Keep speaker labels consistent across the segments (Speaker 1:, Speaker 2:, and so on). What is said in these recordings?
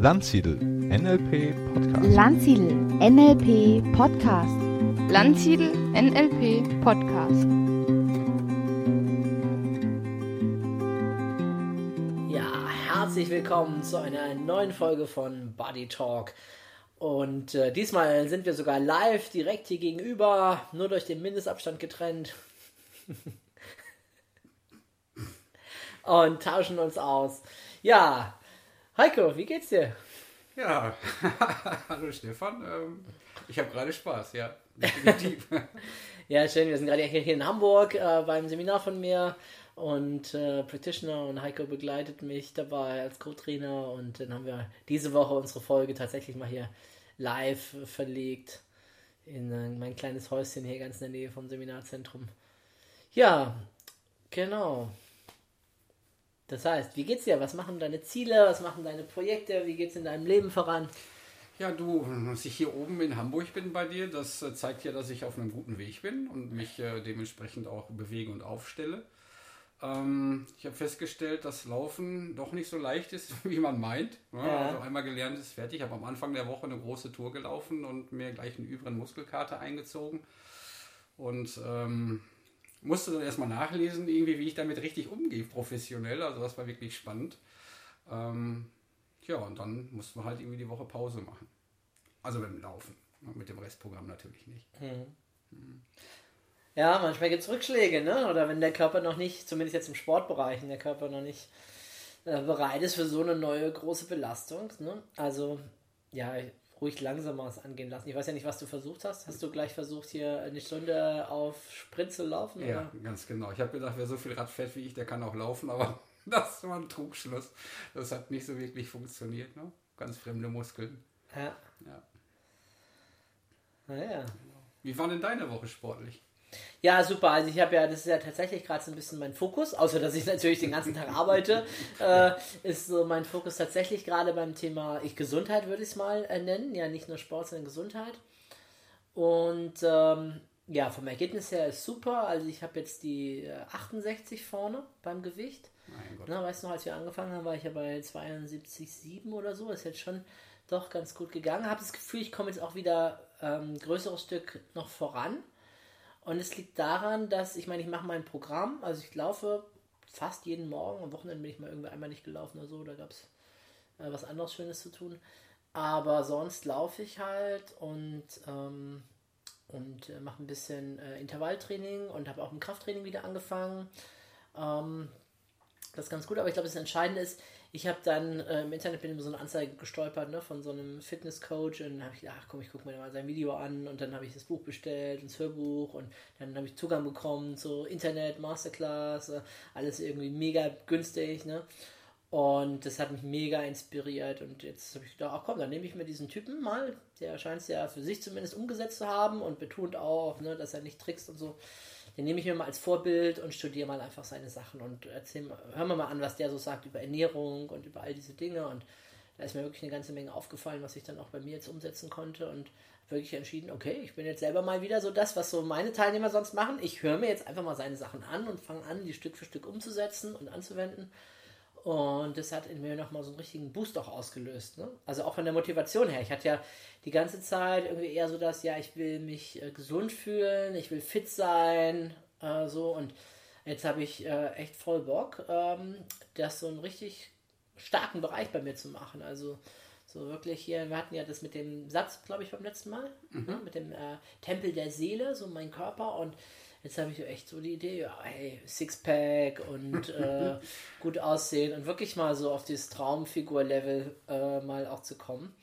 Speaker 1: Landsiedel NLP Podcast.
Speaker 2: Landsiedel NLP Podcast.
Speaker 3: Landsiedel NLP Podcast.
Speaker 4: Ja, herzlich willkommen zu einer neuen Folge von Body Talk. Und äh, diesmal sind wir sogar live direkt hier gegenüber, nur durch den Mindestabstand getrennt. Und tauschen uns aus. Ja, Heiko, wie geht's dir?
Speaker 5: Ja, hallo Stefan. Ähm, ich habe gerade Spaß, ja. Definitiv.
Speaker 4: Ja, schön. Wir sind gerade hier in Hamburg äh, beim Seminar von mir und äh, Practitioner und Heiko begleitet mich dabei als Co-Trainer und dann haben wir diese Woche unsere Folge tatsächlich mal hier live verlegt in äh, mein kleines Häuschen hier ganz in der Nähe vom Seminarzentrum. Ja, genau. Das heißt, wie geht's dir? Was machen deine Ziele? Was machen deine Projekte? Wie geht's in deinem Leben voran?
Speaker 5: ja, du, dass ich hier oben in Hamburg bin bei dir, das äh, zeigt ja, dass ich auf einem guten Weg bin und mich äh, dementsprechend auch bewege und aufstelle. Ähm, ich habe festgestellt, dass Laufen doch nicht so leicht ist, wie man meint. Ja,
Speaker 4: Ja.
Speaker 5: Also einmal gelernt ist fertig. Ich habe am Anfang der Woche eine große Tour gelaufen und mir gleich einen übrigen Muskelkater eingezogen. Und ähm, musste dann erstmal nachlesen, irgendwie, wie ich damit richtig umgehe, professionell. Also das war wirklich spannend. Ähm, ja, und dann mussten wir halt irgendwie die Woche Pause machen. Also dem Laufen. Mit dem Restprogramm natürlich nicht.
Speaker 4: Ja, manchmal gibt es Rückschläge, ne? Oder wenn der Körper noch nicht, zumindest jetzt im Sportbereich, der Körper noch nicht äh, bereit ist für so eine neue große Belastung. Ne? Also, ja, ruhig langsamer es angehen lassen. Ich weiß ja nicht, was du versucht hast. Hast du gleich versucht, hier eine Stunde auf Sprint zu laufen?
Speaker 5: Ja, ganz genau. Ich habe gedacht, wer so viel Rad fährt wie ich, der kann auch laufen, aber das war ein Trugschluss. Das hat nicht so wirklich funktioniert. Ne? Ganz fremde Muskeln.
Speaker 4: Oder? Ja.
Speaker 5: Ja.
Speaker 4: Naja.
Speaker 5: Wie war denn deine Woche sportlich?
Speaker 4: Ja, super. Also ich habe ja, das ist ja tatsächlich gerade so ein bisschen mein Fokus, außer dass ich natürlich den ganzen Tag arbeite, äh, ist so mein Fokus tatsächlich gerade beim Thema ich Gesundheit, würde ich es mal äh, nennen. Ja, nicht nur Sport, sondern Gesundheit. Und ähm, ja, vom Ergebnis her ist super. Also ich habe jetzt die äh, 68 vorne beim Gewicht.
Speaker 5: Mein Gott.
Speaker 4: Na, weißt du noch, als wir angefangen haben, war ich ja bei 72,7 oder so. Ist jetzt schon doch ganz gut gegangen. Habe das Gefühl, ich komme jetzt auch wieder ähm, ein größeres Stück noch voran. Und es liegt daran, dass ich meine, ich mache mein Programm, also ich laufe fast jeden Morgen. Am Wochenende bin ich mal irgendwie einmal nicht gelaufen oder so, da gab es äh, was anderes Schönes zu tun. Aber sonst laufe ich halt und, ähm, und äh, mache ein bisschen äh, Intervalltraining und habe auch im Krafttraining wieder angefangen. Ähm, das ist ganz gut, aber ich glaube, das Entscheidende ist, ich habe dann äh, im Internet bin über so eine Anzeige gestolpert ne, von so einem Fitnesscoach und dann habe ich gedacht, ach komm, ich gucke mir mal sein Video an und dann habe ich das Buch bestellt, das Hörbuch und dann habe ich Zugang bekommen zu Internet, Masterclass, äh, alles irgendwie mega günstig, ne? Und das hat mich mega inspiriert und jetzt habe ich gedacht, ach komm, dann nehme ich mir diesen Typen mal, der scheint es ja für sich zumindest umgesetzt zu haben und betont auch, ne, dass er nicht trickst und so. Den nehme ich mir mal als Vorbild und studiere mal einfach seine Sachen und erzähl hören wir mal an, was der so sagt über Ernährung und über all diese Dinge. Und da ist mir wirklich eine ganze Menge aufgefallen, was ich dann auch bei mir jetzt umsetzen konnte und wirklich entschieden, okay, ich bin jetzt selber mal wieder so das, was so meine Teilnehmer sonst machen. Ich höre mir jetzt einfach mal seine Sachen an und fange an, die Stück für Stück umzusetzen und anzuwenden. Und das hat in mir nochmal so einen richtigen Boost auch ausgelöst. Ne? Also auch von der Motivation her. Ich hatte ja die ganze Zeit irgendwie eher so das, ja, ich will mich äh, gesund fühlen, ich will fit sein, äh, so. Und jetzt habe ich äh, echt voll Bock, ähm, das so einen richtig starken Bereich bei mir zu machen. Also so wirklich hier, wir hatten ja das mit dem Satz, glaube ich, beim letzten Mal, ne? mit dem äh, Tempel der Seele, so mein Körper und Jetzt habe ich echt so die Idee, ja, hey, Sixpack und äh, gut aussehen und wirklich mal so auf dieses Traumfigur-Level äh, mal auch zu kommen.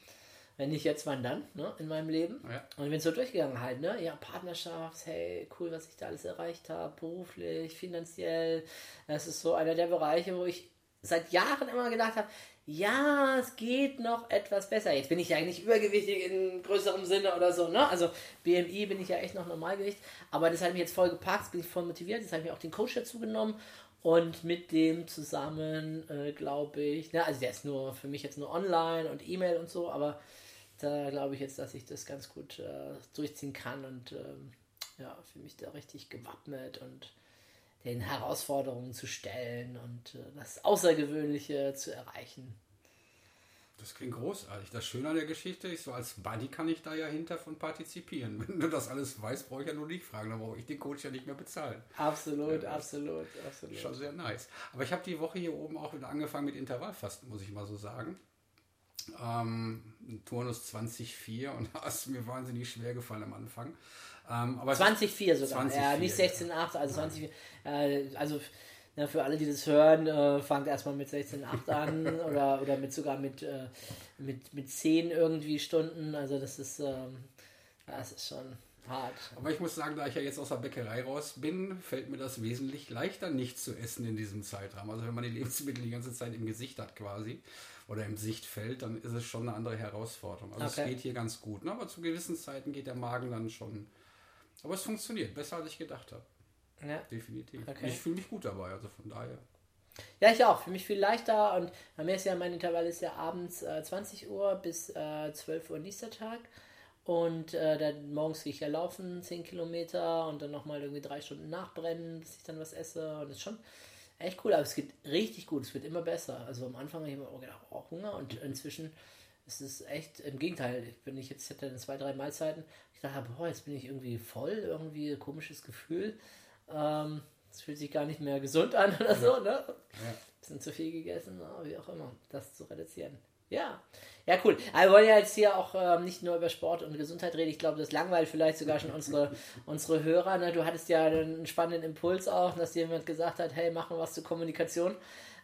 Speaker 4: Wenn nicht jetzt, wann dann, ne, in meinem Leben.
Speaker 5: Ja.
Speaker 4: Und bin so durchgegangen halt, ne, ja, Partnerschaft, hey, cool, was ich da alles erreicht habe, beruflich, finanziell. Das ist so einer der Bereiche, wo ich seit Jahren immer gedacht habe, ja, es geht noch etwas besser. Jetzt bin ich ja nicht übergewichtig in größerem Sinne oder so, ne? Also BMI bin ich ja echt noch Normalgewicht, aber das hat mich jetzt voll gepackt, bin ich voll motiviert, jetzt habe ich mir auch den Coach dazu genommen und mit dem zusammen, äh, glaube ich, ne, also der ist nur für mich jetzt nur online und E-Mail und so, aber da glaube ich jetzt, dass ich das ganz gut äh, durchziehen kann und ähm, ja, für mich da richtig gewappnet und den Herausforderungen zu stellen und äh, das Außergewöhnliche zu erreichen.
Speaker 5: Das klingt großartig. Das Schöne an der Geschichte ist, so als Buddy kann ich da ja hinter von partizipieren. Wenn du das alles weißt, brauche ich ja nur dich fragen. Dann brauche ich den Coach ja nicht mehr bezahlen.
Speaker 4: Absolut, ja, absolut, absolut.
Speaker 5: Schon sehr nice. Aber ich habe die Woche hier oben auch wieder angefangen mit Intervallfasten, muss ich mal so sagen. Ähm, Turnus 20,4 und das ist mir wahnsinnig schwer gefallen am Anfang.
Speaker 4: Ähm, aber 20,4 sogar. 20, ja, nicht 16,8, also 20, äh, also ja, für alle, die das hören, äh, fangt erstmal mit 16,8 an oder, oder mit sogar mit, äh, mit, mit 10 irgendwie Stunden. Also das ist, ähm, das ist schon hart.
Speaker 5: Aber ich muss sagen, da ich ja jetzt aus der Bäckerei raus bin, fällt mir das wesentlich leichter, nichts zu essen in diesem Zeitraum. Also wenn man die Lebensmittel die ganze Zeit im Gesicht hat quasi oder im Sichtfeld, dann ist es schon eine andere Herausforderung. Also okay. es geht hier ganz gut. Ne? Aber zu gewissen Zeiten geht der Magen dann schon. Aber es funktioniert, besser als ich gedacht habe. Ja. Definitiv. Okay. Ich fühle mich gut dabei, also von daher.
Speaker 4: Ja, ich auch. Für mich viel leichter und bei mir ist ja mein Intervall ist ja abends äh, 20 Uhr bis äh, 12 Uhr nächster Tag. Und äh, dann morgens gehe ich ja laufen, 10 Kilometer und dann nochmal irgendwie drei Stunden nachbrennen, bis ich dann was esse. Und das ist schon echt cool, aber es geht richtig gut, es wird immer besser. Also am Anfang habe ich immer gedacht, oh, Hunger und inzwischen ist es echt im Gegenteil. Wenn ich jetzt hätte zwei, drei Mahlzeiten, ich dachte, boah, jetzt bin ich irgendwie voll, irgendwie ein komisches Gefühl. Ähm, es fühlt sich gar nicht mehr gesund an oder so, ne? Ja. Bisschen zu viel gegessen, wie auch immer, das zu reduzieren. Ja, ja, cool. Aber wir wollen ja jetzt hier auch ähm, nicht nur über Sport und Gesundheit reden. Ich glaube, das langweilt vielleicht sogar schon unsere, unsere Hörer. Ne? Du hattest ja einen spannenden Impuls auch, dass jemand gesagt hat, hey, machen wir was zur Kommunikation.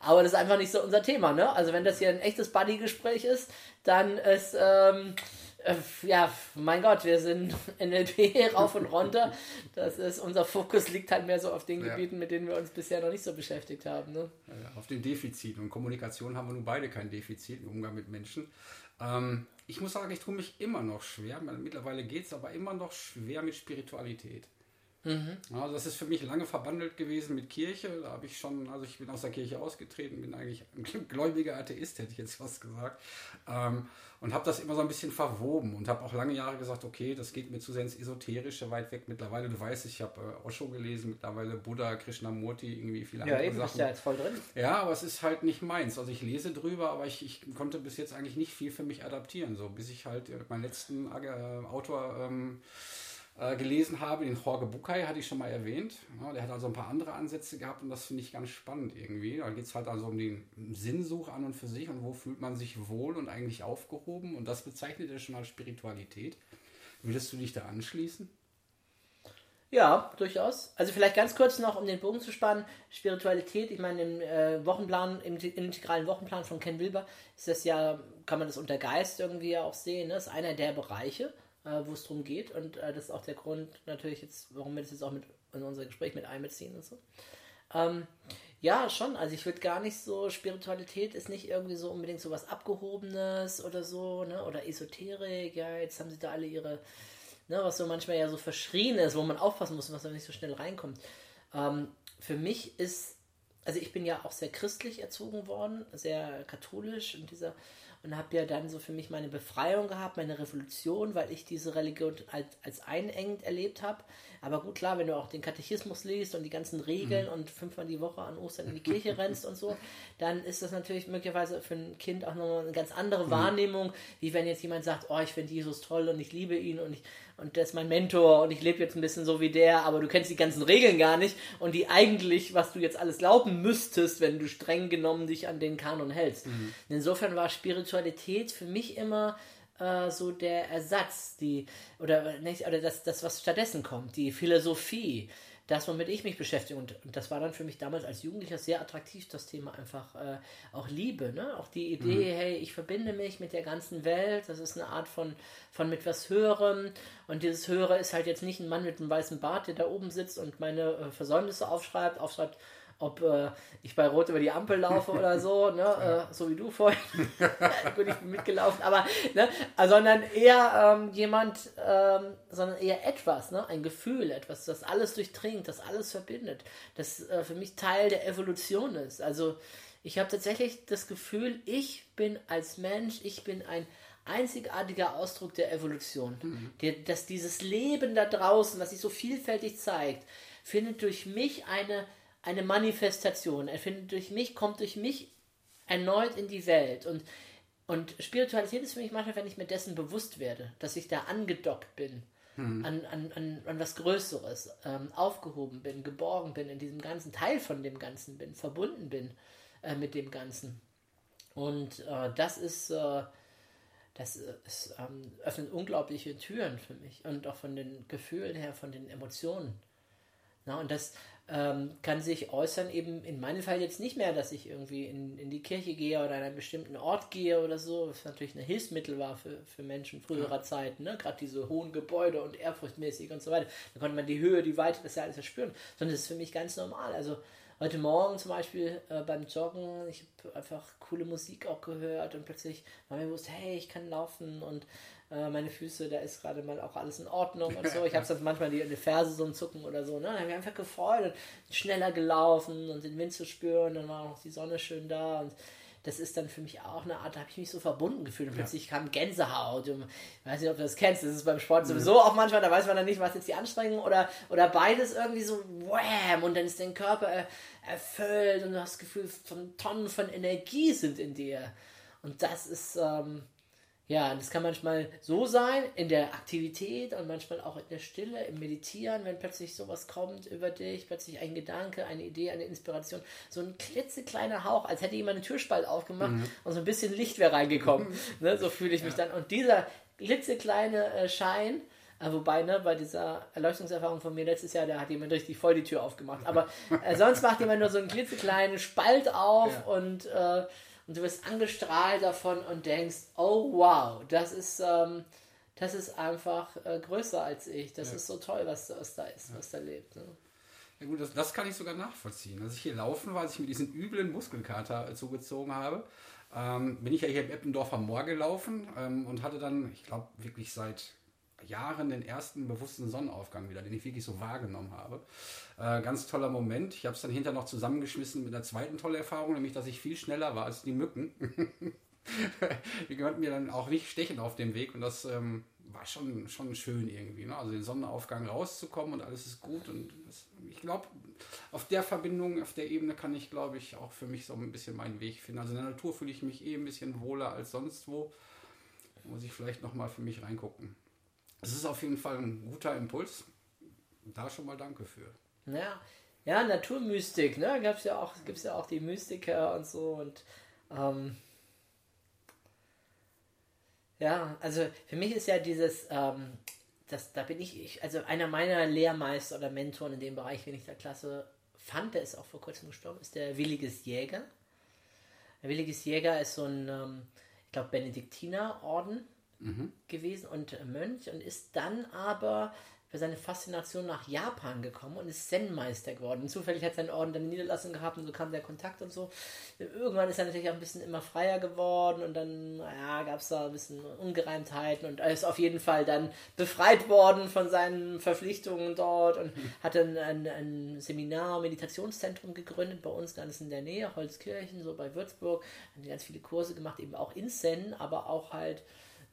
Speaker 4: Aber das ist einfach nicht so unser Thema. Ne? Also wenn das hier ein echtes Buddy-Gespräch ist, dann ist... Ähm, äh, ja, mein Gott, wir sind NLP rauf und runter. Das ist, unser Fokus liegt halt mehr so auf den ja. Gebieten, mit denen wir uns bisher noch nicht so beschäftigt haben. Ne?
Speaker 5: Auf den Defiziten. Und Kommunikation haben wir nun beide kein Defizit im Umgang mit Menschen. Ähm, ich muss sagen, ich tue mich immer noch schwer. Mittlerweile geht es aber immer noch schwer mit Spiritualität. Mhm. Also das ist für mich lange verbandelt gewesen mit Kirche. Da habe ich schon, also ich bin aus der Kirche ausgetreten, bin eigentlich ein gläubiger Atheist, hätte ich jetzt fast gesagt. Ähm, und habe das immer so ein bisschen verwoben und habe auch lange Jahre gesagt, okay, das geht mir zu sehr ins Esoterische, weit weg. Mittlerweile, du weißt, ich habe äh, Osho gelesen, mittlerweile Buddha, Krishnamurti, irgendwie viele ja, andere eben, Sachen. Ja, jetzt voll drin. Ja, aber es ist halt nicht meins. Also ich lese drüber, aber ich, ich konnte bis jetzt eigentlich nicht viel für mich adaptieren, so bis ich halt äh, meinen letzten äh, Autor ähm, äh, gelesen habe. Den Jorge Bucay hatte ich schon mal erwähnt. Ja, der hat also ein paar andere Ansätze gehabt und das finde ich ganz spannend irgendwie. Da geht es halt also um den Sinnsuch an und für sich und wo fühlt man sich wohl und eigentlich aufgehoben und das bezeichnet er schon als Spiritualität. Würdest du dich da anschließen?
Speaker 4: Ja, durchaus. Also vielleicht ganz kurz noch, um den Bogen zu spannen. Spiritualität, ich meine, im äh, Wochenplan, im, im, integralen Wochenplan von Ken Wilber ist das ja, kann man das unter Geist irgendwie auch sehen, ne? Ist einer der Bereiche äh, wo es darum geht. Und äh, das ist auch der Grund natürlich jetzt, warum wir das jetzt auch mit in unser Gespräch mit einbeziehen und so. Ähm, ja, schon. Also ich würde gar nicht so, Spiritualität ist nicht irgendwie so unbedingt so was Abgehobenes oder so, ne? Oder Esoterik, ja, jetzt haben sie da alle ihre, ne, was so manchmal ja so verschrien ist, wo man aufpassen muss, was da nicht so schnell reinkommt. Ähm, für mich ist, also ich bin ja auch sehr christlich erzogen worden, sehr katholisch und dieser und habe ja dann so für mich meine Befreiung gehabt, meine Revolution, weil ich diese Religion als, als einengend erlebt habe. Aber gut, klar, wenn du auch den Katechismus liest und die ganzen Regeln mhm. und fünfmal die Woche an Ostern in die Kirche rennst und so, dann ist das natürlich möglicherweise für ein Kind auch nochmal eine ganz andere mhm. Wahrnehmung, wie wenn jetzt jemand sagt, oh, ich finde Jesus toll und ich liebe ihn und ich und der ist mein Mentor und ich lebe jetzt ein bisschen so wie der, aber du kennst die ganzen Regeln gar nicht und die eigentlich, was du jetzt alles glauben müsstest, wenn du streng genommen dich an den Kanon hältst. Mhm. Insofern war Spiritualität für mich immer äh, so der Ersatz, die oder nicht, oder das, das, was stattdessen kommt, die Philosophie, das, womit ich mich beschäftige. Und, und, das war dann für mich damals als Jugendlicher sehr attraktiv, das Thema einfach äh, auch Liebe. Ne? Auch die Idee, mhm. hey, ich verbinde mich mit der ganzen Welt. Das ist eine Art von, von mit was Höherem. Und dieses Höhere ist halt jetzt nicht ein Mann mit einem weißen Bart, der da oben sitzt und meine äh, Versäumnisse aufschreibt, aufschreibt, ob äh, ich bei Rot über die Ampel laufe oder so, ne? Äh, so wie du vorhin. Gut, ich bin mitgelaufen, aber, ne? sondern eher ähm, jemand, ähm, sondern eher etwas, ne? ein Gefühl, etwas, das alles durchdringt, das alles verbindet, das äh, für mich Teil der Evolution ist. Also ich habe tatsächlich das Gefühl, ich bin als Mensch, ich bin ein einzigartiger Ausdruck der Evolution. Mhm. Der, dass dieses Leben da draußen, was sich so vielfältig zeigt, findet durch mich eine eine Manifestation. Er findet durch mich, kommt durch mich erneut in die Welt. Und, Und Spiritualität ist für mich manchmal, wenn ich mir dessen bewusst werde, dass ich da angedockt bin an, an, an, an was Größeres, ähm, aufgehoben bin, geborgen bin, in diesem Ganzen, Teil von dem Ganzen bin, verbunden bin äh, mit dem Ganzen. Und äh, das ist, äh, das ist, ähm, öffnet unglaubliche Türen für mich und auch von den Gefühlen her, von den Emotionen. Na, und das ähm, kann sich äußern, eben in meinem Fall jetzt nicht mehr, dass ich irgendwie in, in die Kirche gehe oder an einen bestimmten Ort gehe oder so, was natürlich ein Hilfsmittel war für, für Menschen früherer ja. Zeiten, ne? gerade diese hohen Gebäude und ehrfurchtmäßig und so weiter. Da konnte man die Höhe, die Weite, das ja alles erspüren, sondern das ist für mich ganz normal. Also heute Morgen zum Beispiel äh, beim Joggen, ich habe einfach coole Musik auch gehört und plötzlich war mir bewusst, hey, ich kann laufen und äh, meine Füße, da ist gerade mal auch alles in Ordnung und so. Ich habe dann manchmal die, die Ferse so ein Zucken oder so. Ne? Dann habe ich einfach gefreut und schneller gelaufen und den Wind zu spüren. Dann war auch die Sonne schön da und das ist dann für mich auch eine Art, da habe ich mich so verbunden gefühlt und plötzlich ja. kam Gänsehaut. Und, ich weiß nicht, ob du das kennst, das ist beim Sport sowieso auch manchmal, da weiß man dann nicht, was jetzt die Anstrengung oder, oder beides irgendwie so wham und dann ist dein Körper erfüllt und du hast das Gefühl, von Tonnen von Energie sind in dir. Und das ist, ähm, ja, das kann manchmal so sein in der Aktivität und manchmal auch in der Stille, im Meditieren, wenn plötzlich sowas kommt über dich, plötzlich ein Gedanke, eine Idee, eine Inspiration, so ein klitzekleiner Hauch, als hätte jemand einen Türspalt aufgemacht mhm. und so ein bisschen Licht wäre reingekommen. Mhm. Ne, so fühle ich mich ja. dann. Und dieser klitzekleine äh, Schein, äh, wobei, ne, bei dieser Erleuchtungserfahrung von mir letztes Jahr, da hat jemand richtig voll die Tür aufgemacht. Aber äh, sonst macht jemand nur so einen klitzekleinen Spalt auf ja. und äh, und du wirst angestrahlt davon und denkst, oh wow, das ist, ähm, das ist einfach äh, größer als ich. Das ja. ist so toll, was, was da ist, ja. was da lebt. Ne?
Speaker 5: Ja gut, das, das, kann ich sogar nachvollziehen. Als ich hier laufen war, als ich mir diesen üblen Muskelkater zugezogen habe, ähm, bin ich ja hier im Eppendorfer Moor gelaufen ähm, und hatte dann, ich glaube, wirklich seit Jahren den ersten bewussten Sonnenaufgang wieder, den ich wirklich so wahrgenommen habe. Äh, ganz toller Moment. Ich habe es dann hinterher noch zusammengeschmissen mit einer zweiten tollen Erfahrung, nämlich dass ich viel schneller war als die Mücken. die konnten mir dann auch nicht stechen auf dem Weg und das ähm, war schon, schon schön irgendwie. Ne? Also den Sonnenaufgang rauszukommen und alles ist gut und das, ich glaube, auf der Verbindung, auf der Ebene kann ich, glaube ich, auch für mich so ein bisschen meinen Weg finden. Also in der Natur fühle ich mich eh ein bisschen wohler als sonst wo. Muss ich vielleicht nochmal für mich reingucken. Es ist auf jeden Fall ein guter Impuls. Da schon mal danke für.
Speaker 4: Ja, ja Naturmystik, ne? Gab's ja auch, gibt's ja auch die Mystiker und so und ähm, ja, also für mich ist ja dieses, ähm, das, da bin ich, ich, also einer meiner Lehrmeister oder Mentoren in dem Bereich, wenn ich da Klasse fand, der ist auch vor kurzem gestorben, ist der Williges Jäger. Der Williges Jäger ist so ein, ähm, ich glaube, Benediktinerorden mhm. gewesen und Mönch und ist dann aber für seine Faszination nach Japan gekommen und ist Zen-Meister geworden. Und zufällig hat sein Orden dann Niederlassung gehabt und so kam der Kontakt und so. Irgendwann ist er natürlich auch ein bisschen immer freier geworden und dann ja, gab es da ein bisschen Ungereimtheiten und er ist auf jeden Fall dann befreit worden von seinen Verpflichtungen dort und hat dann ein, ein Seminar, Meditationszentrum gegründet bei uns ganz in der Nähe, Holzkirchen, so bei Würzburg. Hat ganz viele Kurse gemacht, eben auch in Zen, aber auch halt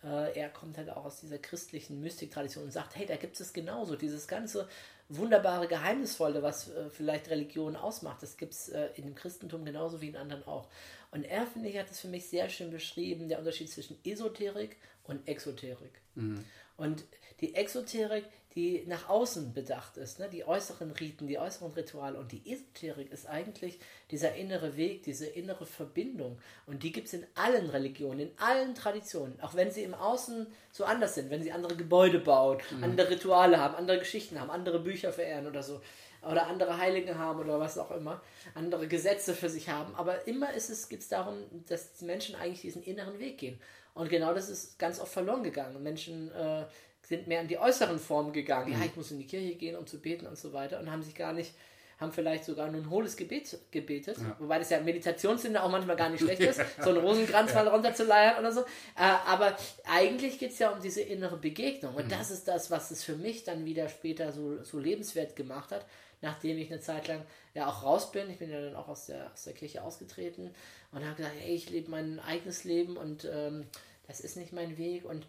Speaker 4: äh, er kommt halt auch aus dieser christlichen Mystiktradition und sagt, hey, da gibt es genauso dieses ganze wunderbare Geheimnisvolle, was äh, vielleicht Religion ausmacht. Das gibt es äh, in dem Christentum genauso wie in anderen auch. Und er, finde ich, hat es für mich sehr schön beschrieben, der Unterschied zwischen Esoterik und Exoterik. Mhm. Und die Exoterik, die nach außen bedacht ist, ne? die äußeren Riten, die äußeren Rituale. Und die Esoterik ist eigentlich dieser innere Weg, diese innere Verbindung. Und die gibt es in allen Religionen, in allen Traditionen, auch wenn sie im Außen so anders sind, wenn sie andere Gebäude bauen, mhm. andere Rituale haben, andere Geschichten haben, andere Bücher verehren oder so. Oder andere Heiligen haben oder was auch immer, andere Gesetze für sich haben. Aber immer ist es, geht es darum, dass die Menschen eigentlich diesen inneren Weg gehen. Und genau das ist ganz oft verloren gegangen. Menschen äh, sind mehr in die äußeren Formen gegangen. Mhm. Ja, ich muss in die Kirche gehen, um zu beten und so weiter und haben sich gar nicht, haben vielleicht sogar nur ein hohles Gebet gebetet, ja. wobei das ja Meditationssinn auch manchmal gar nicht schlecht ist, so einen Rosenkranz ja. mal runterzuleiern oder so. Äh, aber eigentlich geht es ja um diese innere Begegnung und mhm. das ist das, was es für mich dann wieder später so, so lebenswert gemacht hat, nachdem ich eine Zeit lang ja auch raus bin. Ich bin ja dann auch aus der, aus der Kirche ausgetreten und habe gesagt, hey, ich lebe mein eigenes Leben und ähm, das ist nicht mein Weg und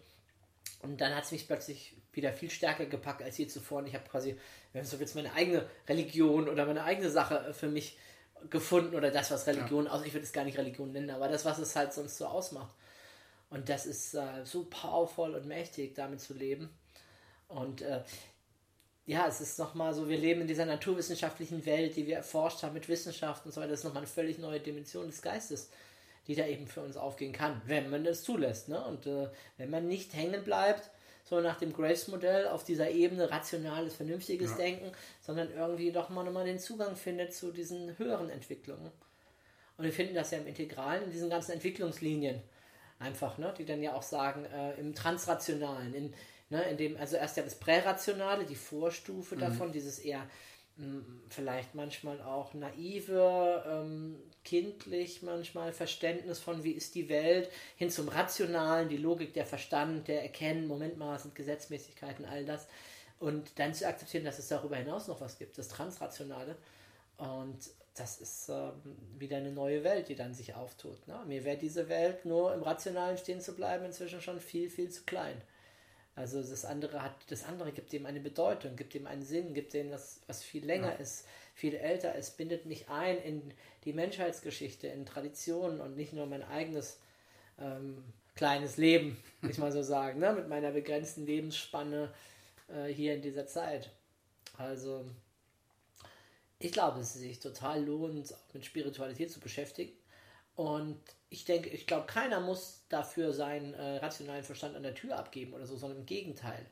Speaker 4: und dann hat es mich plötzlich wieder viel stärker gepackt als je zuvor. Und ich habe quasi, wenn so jetzt meine eigene Religion oder meine eigene Sache für mich gefunden oder das, was Religion ja. aus, ich würde es gar nicht Religion nennen, aber das, was es halt sonst so ausmacht. Und das ist äh, so powerful und mächtig, damit zu leben. Und äh, ja, es ist nochmal so, wir leben in dieser naturwissenschaftlichen Welt, die wir erforscht haben mit Wissenschaft und so weiter. Das ist nochmal eine völlig neue Dimension des Geistes, die da eben für uns aufgehen kann, wenn man das zulässt. Ne? Und äh, wenn man nicht hängen bleibt, so nach dem Grace-Modell auf dieser Ebene rationales, vernünftiges
Speaker 5: Ja.
Speaker 4: Denken, sondern irgendwie doch mal nochmal den Zugang findet zu diesen höheren Entwicklungen. Und wir finden das ja im Integralen, in diesen ganzen Entwicklungslinien einfach, ne, die dann ja auch sagen, äh, im Transrationalen, in, ne, in dem, also erst ja das Prärationale, die Vorstufe davon, dieses eher mh, vielleicht manchmal auch naive, ähm, kindlich manchmal Verständnis von, wie ist die Welt, hin zum Rationalen, die Logik, der Verstand, der Erkennen, Moment mal, sind Gesetzmäßigkeiten, all das. Und dann zu akzeptieren, dass es darüber hinaus noch was gibt, das Transrationale. Und das ist ähm, wieder eine neue Welt, die dann sich auftut. Ne? Mir wäre diese Welt nur im Rationalen stehen zu bleiben inzwischen schon viel, viel zu klein. Also das andere hat, das andere gibt dem eine Bedeutung, gibt dem einen Sinn, gibt dem was, was viel länger ist, viel älter ist, bindet mich ein in die Menschheitsgeschichte, in Traditionen und nicht nur mein eigenes ähm, kleines Leben, will ich mal so sagen, ne? mit meiner begrenzten Lebensspanne äh, hier in dieser Zeit. Also ich glaube, es sich total lohnt, auch mit Spiritualität zu beschäftigen. Und ich denke, ich glaube, keiner muss dafür seinen äh, rationalen Verstand an der Tür abgeben oder so, sondern im Gegenteil.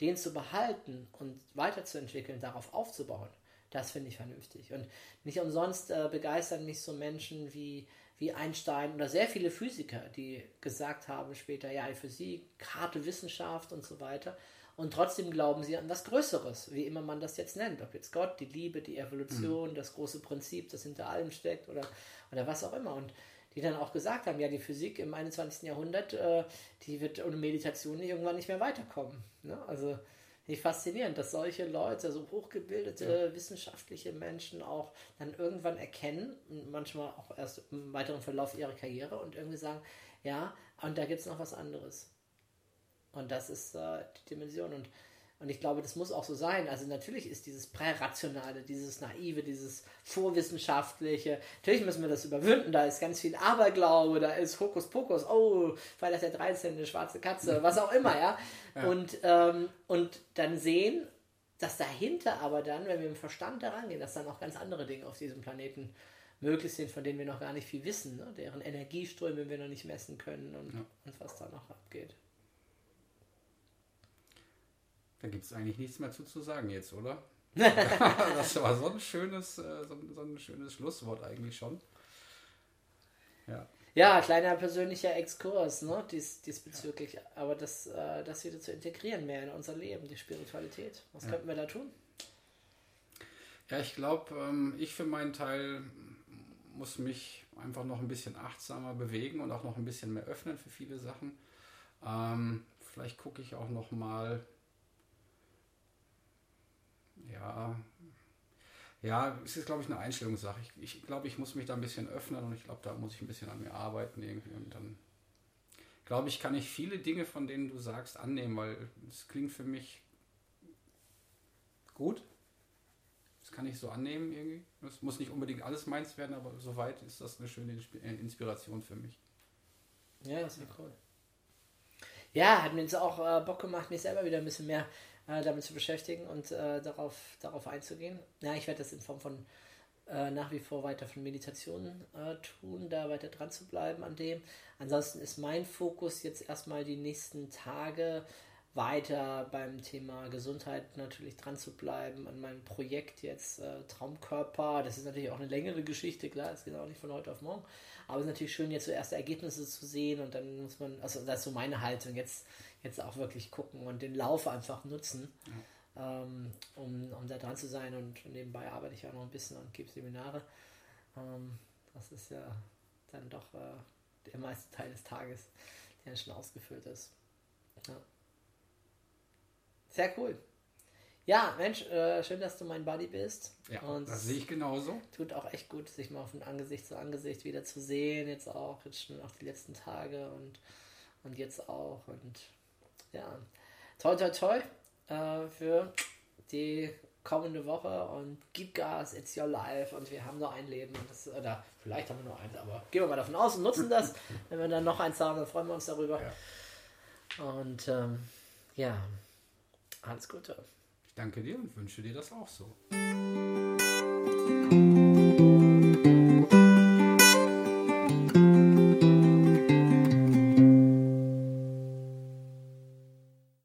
Speaker 4: Den zu behalten und weiterzuentwickeln, darauf aufzubauen, das finde ich vernünftig. Und nicht umsonst äh, begeistern mich so Menschen wie, wie Einstein oder sehr viele Physiker, die gesagt haben später, ja, Physik, harte Wissenschaft und so weiter. Und trotzdem glauben sie an was Größeres, wie immer man das jetzt nennt. Ob jetzt Gott, die Liebe, die Evolution, das große Prinzip, das hinter allem steckt oder, oder was auch immer. Und die dann auch gesagt haben, ja, die Physik im 21. Jahrhundert, äh, die wird ohne Meditation irgendwann nicht mehr weiterkommen. Ne? Also nicht faszinierend, dass solche Leute, so hochgebildete wissenschaftliche Menschen auch dann irgendwann erkennen, manchmal auch erst im weiteren Verlauf ihrer Karriere und irgendwie sagen, ja, und da gibt es noch was anderes. Und das ist äh, die Dimension. Und, und ich glaube, das muss auch so sein. Also natürlich ist dieses Prärationale, dieses Naive, dieses Vorwissenschaftliche, natürlich müssen wir das überwinden. Da ist ganz viel Aberglaube, da ist Hokuspokus, oh, Freitag der 13., eine schwarze Katze, was auch immer, ja. Und, ähm, und dann sehen, dass dahinter aber dann, wenn wir im Verstand daran gehen, dass dann auch ganz andere Dinge auf diesem Planeten möglich sind, von denen wir noch gar nicht viel wissen, ne? deren Energieströme wir noch nicht messen können und, und was da noch abgeht.
Speaker 5: Da gibt es eigentlich nichts mehr zu, zu sagen jetzt, oder? das war so ein schönes, äh, so, ein- so ein schönes Schlusswort eigentlich schon. Ja.
Speaker 4: Ja, kleiner persönlicher Exkurs, ne, dies, diesbezüglich. Aber das, äh, das wieder zu integrieren mehr in unser Leben, die Spiritualität. Was könnten wir da tun?
Speaker 5: Ja, ich glaube, ähm, ich für meinen Teil muss mich einfach noch ein bisschen achtsamer bewegen und auch noch ein bisschen mehr öffnen für viele Sachen. Ähm, vielleicht gucke ich auch noch mal, ja, ja, es ist, glaube ich, eine Einstellungssache. Ich, ich glaube, ich muss mich da ein bisschen öffnen und ich glaube, da muss ich ein bisschen an mir arbeiten irgendwie und dann glaube ich, kann ich viele Dinge, von denen du sagst, annehmen, weil es klingt für mich gut. Das kann ich so annehmen irgendwie. Es muss nicht unbedingt alles meins werden, aber soweit ist das eine schöne äh, Inspiration für mich.
Speaker 4: Ja, das ist cool. Ja, hat mir jetzt auch äh, Bock gemacht, mich selber wieder ein bisschen mehr äh, damit zu beschäftigen und äh, darauf, darauf einzugehen. Ja, ich werde das in Form von äh, nach wie vor weiter von Meditationen äh, tun, da weiter dran zu bleiben an dem. Ansonsten ist mein Fokus jetzt erstmal die nächsten Tage weiter beim Thema Gesundheit natürlich dran zu bleiben, an meinem Projekt jetzt äh, Traumkörper. Das ist natürlich auch eine längere Geschichte, klar, das geht auch nicht von heute auf morgen. Aber es ist natürlich schön, jetzt so erste Ergebnisse zu sehen und dann muss man, also das ist so meine Haltung, jetzt, jetzt auch wirklich gucken und den Lauf einfach nutzen, ähm, um, um da dran zu sein. Und nebenbei arbeite ich auch noch ein bisschen und gebe Seminare. Ähm, das ist ja dann doch äh, der meiste Teil des Tages, der schon ausgefüllt ist. Ja. Sehr cool. Ja, Mensch, äh, schön, dass du mein Buddy bist.
Speaker 5: Ja,
Speaker 4: und
Speaker 5: das sehe ich genauso.
Speaker 4: tut auch echt gut, sich mal von Angesicht zu Angesicht wieder zu sehen. Jetzt auch, jetzt schon auch die letzten Tage und, und jetzt auch. Und ja, toi, toi, toi äh, für die kommende Woche und gib Gas, it's your life und wir haben nur ein Leben. Und das, oder vielleicht haben wir nur eins, aber gehen wir mal davon aus und nutzen das. Wenn wir dann noch eins haben, dann freuen wir uns darüber.
Speaker 5: Ja.
Speaker 4: Und ähm, ja, alles Gute.
Speaker 5: Ich danke dir und wünsche dir das auch so.